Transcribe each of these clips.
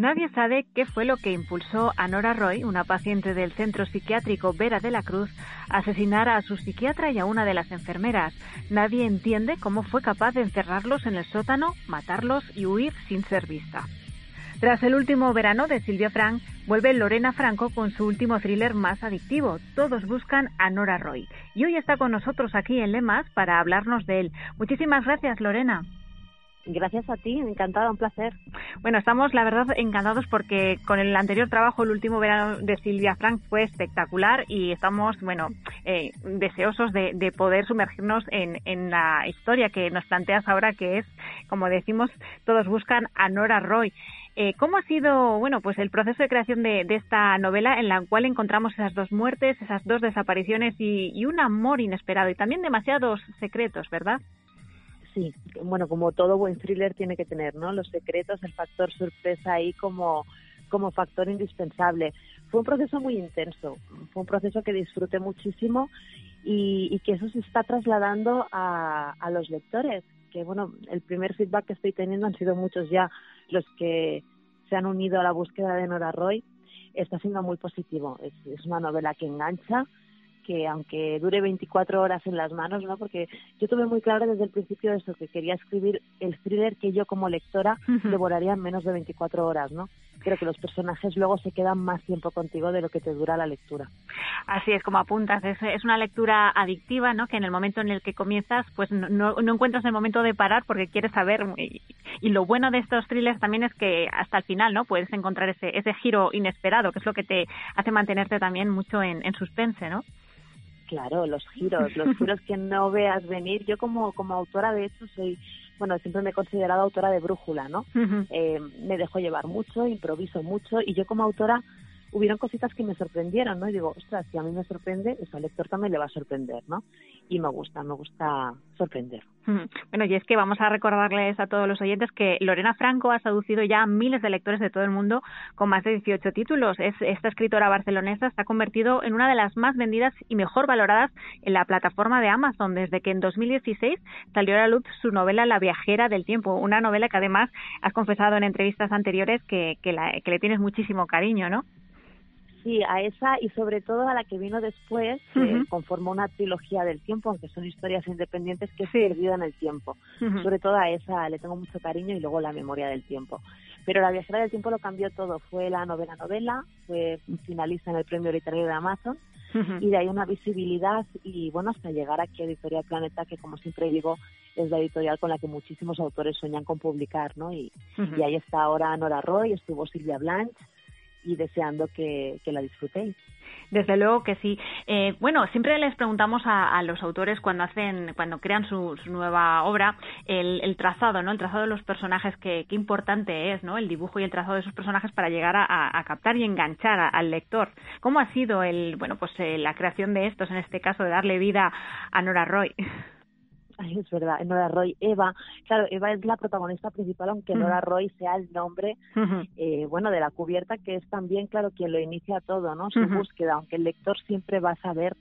Nadie sabe qué fue lo que impulsó a Nora Roy, una paciente del centro psiquiátrico Vera de la Cruz, a asesinar a su psiquiatra y a una de las enfermeras. Nadie entiende cómo fue capaz de encerrarlos en el sótano, matarlos y huir sin ser vista. Tras el último verano de Silvia Frank, vuelve Lorena Franco con su último thriller más adictivo. Todos buscan a Nora Roy. Y hoy está con nosotros aquí en Lemas para hablarnos de él. Muchísimas gracias, Lorena. Gracias a ti, encantada, un placer. Bueno, estamos la verdad encantados porque con el anterior trabajo, el último verano de Silvia Frank fue espectacular y estamos, bueno, eh, deseosos de, de, poder sumergirnos en, en la historia que nos planteas ahora, que es, como decimos, todos buscan a Nora Roy. Eh, ¿Cómo ha sido, bueno, pues el proceso de creación de, esta novela en la cual encontramos esas dos muertes, esas dos desapariciones y un amor inesperado y también demasiados secretos, ¿verdad? Sí, bueno, como todo buen thriller tiene que tener, ¿no? Los secretos, el factor sorpresa ahí como, como factor indispensable. Fue un proceso muy intenso, fue un proceso que disfruté muchísimo y, que eso se está trasladando a, a los lectores, que bueno, el primer feedback que estoy teniendo han sido muchos ya los que se han unido a la búsqueda de Nora Roy, está siendo muy positivo. Es una novela que engancha, que aunque dure 24 horas en las manos, ¿no? Porque yo tuve muy claro desde el principio eso, que quería escribir el thriller que yo como lectora devoraría en menos de 24 horas, ¿no? Creo que los personajes luego se quedan más tiempo contigo de lo que te dura la lectura. Así es, como apuntas, es, es una lectura adictiva, ¿no? Que en el momento en el que comienzas, pues no, no encuentras el momento de parar porque quieres saber. Y, y, lo bueno de estos thrillers también es que hasta el final, ¿no? Puedes encontrar ese, ese giro inesperado, que es lo que te hace mantenerte también mucho en, en suspense, ¿no? Claro, los giros, los giros que no veas venir. Yo como, como autora, de hecho, soy, bueno, siempre me he considerado autora de brújula, ¿no? Uh -huh. eh, me dejo llevar mucho, improviso mucho y yo como autora hubieron cositas que me sorprendieron, ¿no? Y digo, ostras, si a mí me sorprende, eso al lector también le va a sorprender, ¿no? Y me gusta, me gusta sorprender. Bueno, y es que vamos a recordarles a todos los oyentes que Lorena Franco ha seducido ya a miles de lectores de todo el mundo con más de 18 títulos. Es, esta escritora barcelonesa está convertido en una de las más vendidas y mejor valoradas en la plataforma de Amazon desde que en 2016 salió a la luz su novela La viajera del tiempo, una novela que además has confesado en entrevistas anteriores que le tienes muchísimo cariño, ¿no? Sí, a esa y sobre todo a la que vino después, uh -huh. conformó una trilogía del tiempo, aunque son historias independientes que he perdido en el tiempo. Uh -huh. Sobre todo a esa le tengo mucho cariño y luego la memoria del tiempo. Pero La viajera del tiempo lo cambió todo. Fue la novela novela, fue finalista en el premio literario de Amazon uh -huh. y de ahí una visibilidad y bueno, hasta llegar aquí a Editorial Planeta, que como siempre digo, es la editorial con la que muchísimos autores sueñan con publicar, ¿no? Y, y ahí está ahora Nora Roy, estuvo Silvia Blanche, y deseando que, que, la disfrutéis. Desde luego que sí. Eh, bueno, siempre les preguntamos a, a, los autores cuando hacen, cuando crean su, nueva obra, el, el, trazado, ¿no? El trazado de los personajes, que, qué importante es, ¿no? El dibujo y el trazado de esos personajes para llegar a, captar y enganchar al lector. ¿Cómo ha sido el, bueno, pues eh, la creación de estos, en este caso, de darle vida a Nora Roy? Es verdad, Nora Roy, Eva, claro, Eva es la protagonista principal, aunque uh -huh. Nora Roy sea el nombre, uh -huh. eh, bueno, de la cubierta, que es también, claro, quien lo inicia todo, ¿no? Su uh -huh. búsqueda, aunque el lector siempre va a saber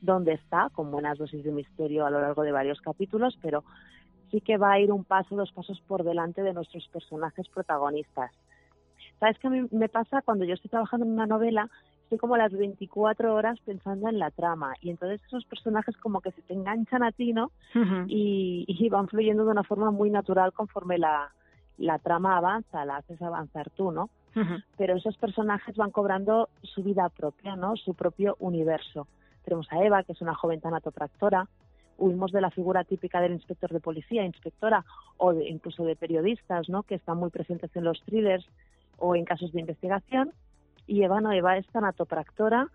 dónde está, con buenas dosis de misterio a lo largo de varios capítulos, pero sí que va a ir un paso, dos pasos por delante de nuestros personajes protagonistas. ¿Sabes qué me pasa cuando yo estoy trabajando en una novela? Estoy como las 24 horas pensando en la trama y entonces esos personajes como que se te enganchan a ti, ¿no? Uh -huh. y, y, van fluyendo de una forma muy natural conforme la, la trama avanza, la haces avanzar tú, ¿no? Uh -huh. Pero esos personajes van cobrando su vida propia, ¿no? Su propio universo. Tenemos a Eva, que es una joven tanatopractora, huimos de la figura típica del inspector de policía, inspectora, o de, incluso de periodistas, ¿no? Que están muy presentes en los thrillers o en casos de investigación, y Eva no, Eva es tanatopractora,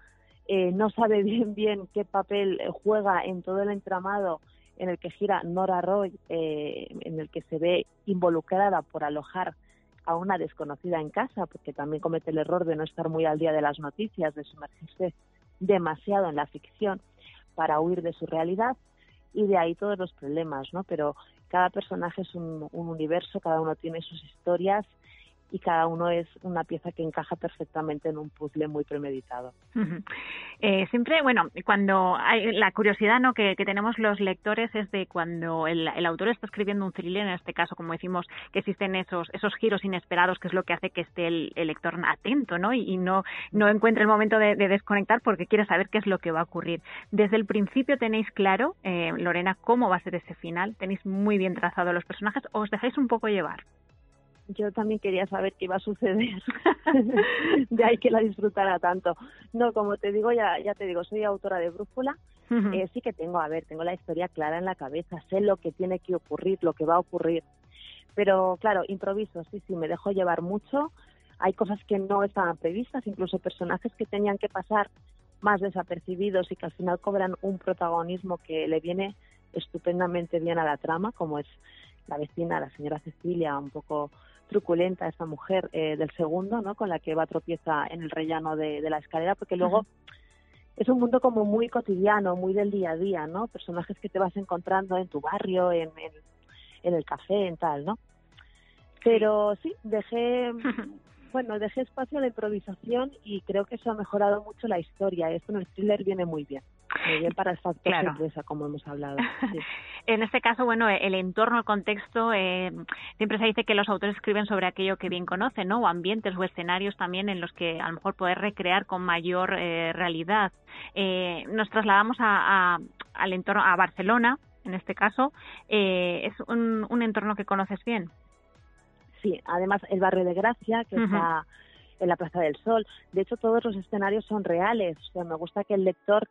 eh, no sabe bien bien qué papel juega en todo el entramado en el que gira Nora Roy, eh, en el que se ve involucrada por alojar a una desconocida en casa, porque también comete el error de no estar muy al día de las noticias, de sumergirse demasiado en la ficción para huir de su realidad, y de ahí todos los problemas, ¿no? Pero cada personaje es un, un universo, cada uno tiene sus historias y cada uno es una pieza que encaja perfectamente en un puzzle muy premeditado. eh, siempre, bueno, cuando hay la curiosidad ¿no? que, tenemos los lectores es de cuando el, autor está escribiendo un thriller, en este caso, como decimos, que existen esos esos giros inesperados, que es lo que hace que esté el, lector atento ¿no? Y, no, no encuentre el momento de, desconectar porque quiere saber qué es lo que va a ocurrir. Desde el principio tenéis claro, eh, Lorena, cómo va a ser ese final, tenéis muy bien trazado los personajes, o os dejáis un poco llevar yo también quería saber qué iba a suceder. de ahí que la disfrutara tanto. No, como te digo, ya, ya te digo, soy autora de Brújula. Eh, sí que tengo, a ver, tengo la historia clara en la cabeza, sé lo que tiene que ocurrir, lo que va a ocurrir. Pero claro, improviso, sí, sí, me dejo llevar mucho. Hay cosas que no estaban previstas, incluso personajes que tenían que pasar más desapercibidos y que al final cobran un protagonismo que le viene estupendamente bien a la trama, como es la vecina, la señora Cecilia, un poco truculenta esa mujer eh, del segundo, ¿no? Con la que va tropieza en el rellano de, la escalera, porque luego es un mundo como muy cotidiano, muy del día a día, ¿no? Personajes que te vas encontrando en tu barrio, en, en, el café, en tal, ¿no? Pero sí, dejé, bueno, dejé espacio a la improvisación y creo que eso ha mejorado mucho la historia. Esto en el thriller viene muy bien. Muy bien para esta claro. como hemos hablado. en este caso, bueno, el entorno, el contexto, eh, siempre se dice que los autores escriben sobre aquello que bien conocen, ¿no? O ambientes o escenarios también en los que a lo mejor poder recrear con mayor eh, realidad. Eh, nos trasladamos a, al entorno, a Barcelona, en este caso. ¿Es un, un entorno que conoces bien? Sí, además el barrio de Gracia, que está en la Plaza del Sol. De hecho, todos los escenarios son reales. O sea, me gusta que el lector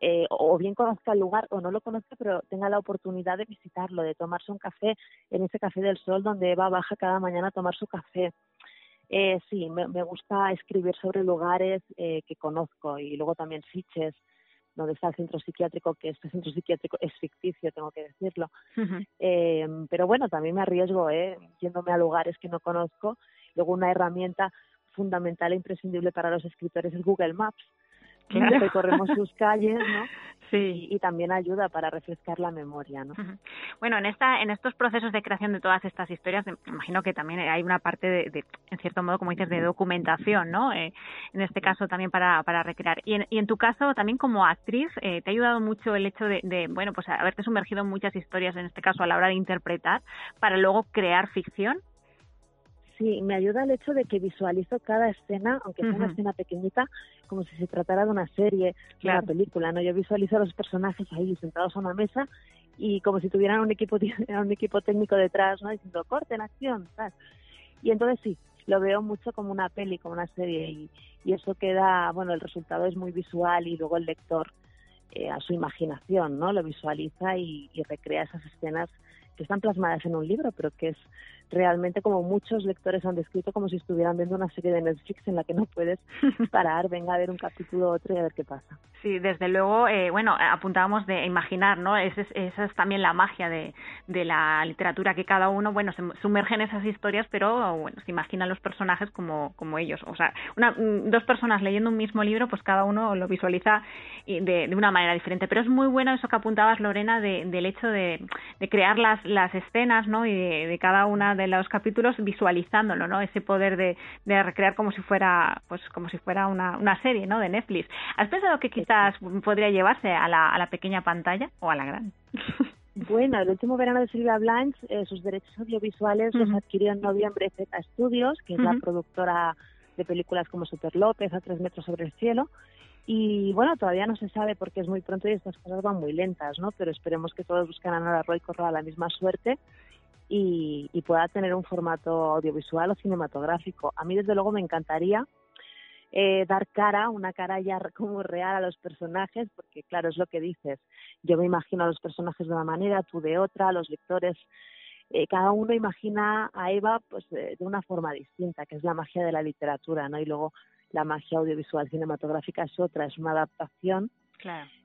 eh, o bien conozca el lugar o no lo conozca, pero tenga la oportunidad de visitarlo, de tomarse un café en ese Café del Sol donde Eva baja cada mañana a tomar su café. Eh, sí, me, gusta escribir sobre lugares eh, que conozco y luego también fiches donde está el centro psiquiátrico, que este centro psiquiátrico es ficticio, tengo que decirlo. eh, pero bueno, también me arriesgo, ¿eh? yéndome a lugares que no conozco. Luego una herramienta fundamental e imprescindible para los escritores es Google Maps claro. recorremos sus calles, ¿no? Sí. Y, también ayuda para refrescar la memoria, ¿no? Bueno, en esta, en estos procesos de creación de todas estas historias, me imagino que también hay una parte de, en cierto modo, como dices, de documentación, ¿no? Eh, en este caso también para, para recrear. Y en, y en tu caso, también como actriz, eh, ¿te ha ayudado mucho el hecho de, de, bueno, pues haberte sumergido en muchas historias, en este caso a la hora de interpretar, para luego crear ficción? Sí, me ayuda el hecho de que visualizo cada escena, aunque sea una escena pequeñita, como si se tratara de una serie, de una película, ¿no? Yo visualizo a los personajes ahí sentados a una mesa y como si tuvieran un equipo un equipo técnico detrás, ¿no? Diciendo, corte en acción, ¿sabes? Y entonces sí, lo veo mucho como una peli, como una serie y, y eso queda, bueno, el resultado es muy visual y luego el lector eh, a su imaginación, ¿no? Lo visualiza y, y recrea esas escenas que están plasmadas en un libro, pero que es realmente como muchos lectores han descrito como si estuvieran viendo una serie de Netflix en la que no puedes parar, venga a ver un capítulo otro y a ver qué pasa. Sí, desde luego, eh, bueno, apuntábamos de imaginar, ¿no? Esa es, también la magia de, de, la literatura, que cada uno, bueno, se sumerge en esas historias, pero, bueno, se imaginan los personajes como, como ellos. O sea, una, mm, dos personas leyendo un mismo libro, pues cada uno lo visualiza de, de una manera diferente. Pero es muy bueno eso que apuntabas, Lorena, de, del hecho de, de crear las, las escenas, ¿no? Y de, de cada una de los capítulos visualizándolo, ¿no? Ese poder de, de recrear como si fuera, pues como si fuera una, una serie, ¿no? De Netflix. ¿Has pensado que quizás podría llevarse a la, a la pequeña pantalla o a la gran? Bueno, el último verano de Silvia Blanche, eh, sus derechos audiovisuales los adquirió en noviembre Z Studios, que es la productora de películas como Super López, A tres metros sobre el cielo. Y bueno, todavía no se sabe porque es muy pronto y estas cosas van muy lentas, ¿no? Pero esperemos que todos busquen a Nora Roy corra la misma suerte y, pueda tener un formato audiovisual o cinematográfico. A mí, desde luego, me encantaría eh, dar cara, una cara ya como real a los personajes, porque claro, es lo que dices. Yo me imagino a los personajes de una manera, tú de otra, los lectores, eh, cada uno imagina a Eva pues de, una forma distinta, que es la magia de la literatura, ¿no? Y luego la magia audiovisual cinematográfica es otra, es una adaptación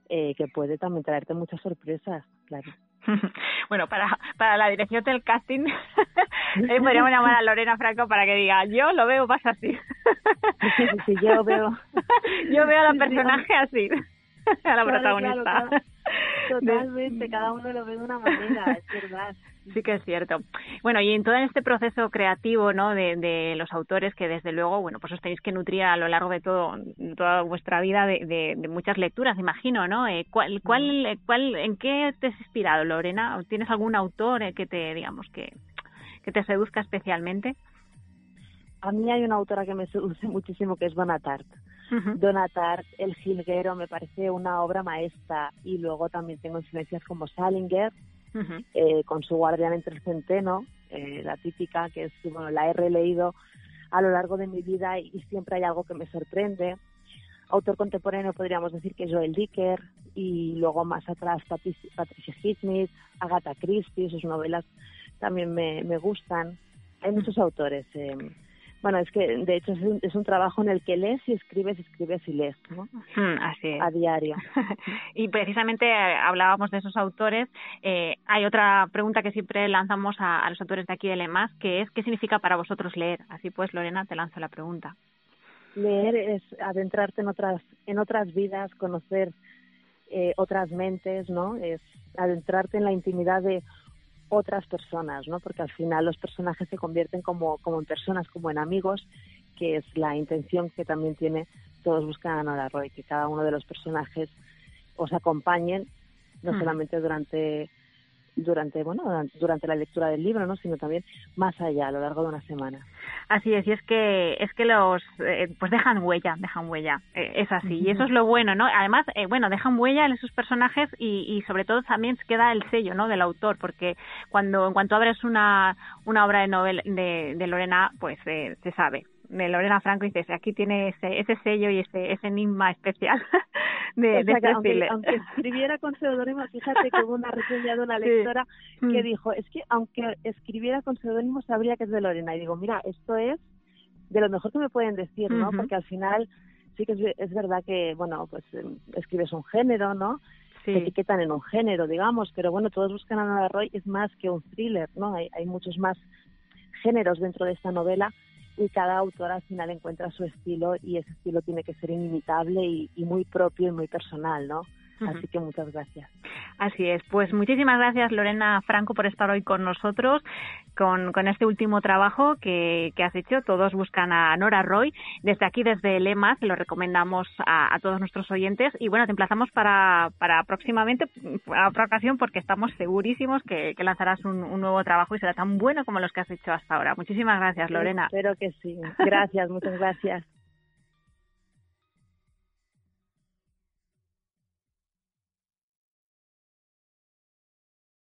eh, que puede también traerte muchas sorpresas, claro. bueno, para, para la dirección del casting eh, podríamos llamar a Lorena Franco para que diga, yo lo veo más así. sí, yo veo. yo veo a la personaje así, a la protagonista. Totalmente, cada uno lo ve de una manera, es verdad. Sí que es cierto. Bueno, y en todo este proceso creativo, ¿no? De, de los autores que desde luego, bueno, pues os tenéis que nutrir a lo largo de todo toda vuestra vida de, de, muchas lecturas, imagino, ¿no? Eh, ¿cuál, cuál, cuál, ¿En qué te has inspirado, Lorena? ¿Tienes algún autor eh, que te, digamos, que, que te seduzca especialmente? A mí hay una autora que me seduce muchísimo que es Bonatart. Donatart, El Jilguero, me parece una obra maestra. Y luego también tengo influencias como Salinger, eh, con su Guardián entre el Centeno, eh, la típica, que es, bueno, la he releído a lo largo de mi vida y, siempre hay algo que me sorprende. Autor contemporáneo podríamos decir que Joel Dicker y luego más atrás Patricia Highsmith, Agatha Christie, sus novelas también me, me gustan. Hay muchos autores. Eh, bueno, es que de hecho es un, es un trabajo en el que lees y escribes, escribes y lees, ¿no? Mm, así es. A diario. y precisamente eh, hablábamos de esos autores. Eh, hay otra pregunta que siempre lanzamos a, los autores de aquí de Lemas, que es ¿qué significa para vosotros leer? Así pues, Lorena, te lanzo la pregunta. Leer es adentrarte en otras, en otras vidas, conocer eh, otras mentes, ¿no? Es adentrarte en la intimidad de otras personas, ¿no? Porque al final los personajes se convierten como, como en personas, como en amigos, que es la intención que también tiene Todos buscan a Nora Roy, que cada uno de los personajes os acompañen, no solamente durante durante bueno durante la lectura del libro no sino también más allá a lo largo de una semana. Así es y es que es que los eh, pues dejan huella dejan huella. Eh, es así y eso es lo bueno no además eh, bueno dejan huella en esos personajes y, y sobre todo también queda el sello no del autor porque cuando en cuanto abres una una obra de novela de, de Lorena pues se sabe de Lorena Franco y dices, aquí tiene ese, ese sello y ese, ese enigma especial de, de este aunque, aunque, escribiera con seudónimo, fíjate que hubo una reseña de una lectora que mm. dijo, es que aunque escribiera con seudónimo sabría que es de Lorena. Y digo, mira, esto es de lo mejor que me pueden decir, ¿no? Porque al final sí que es, es verdad que, bueno, pues em, escribes un género, ¿no? Sí. Te etiquetan en un género, digamos, pero bueno, todos buscan a Nora Roy es más que un thriller, ¿no? Hay, hay muchos más géneros dentro de esta novela y cada autor al final encuentra su estilo y ese estilo tiene que ser inimitable y, y muy propio y muy personal, ¿no? Así que muchas gracias. Así es. Pues muchísimas gracias, Lorena Franco, por estar hoy con nosotros con, con este último trabajo que, que, has hecho. Todos buscan a Nora Roy. Desde aquí, desde Lemas, lo recomendamos a, a todos nuestros oyentes. Y bueno, te emplazamos para, para próximamente, a otra ocasión, porque estamos segurísimos que, que lanzarás un, un, nuevo trabajo y será tan bueno como los que has hecho hasta ahora. Muchísimas gracias, Lorena. Espero que sí. Gracias, muchas gracias.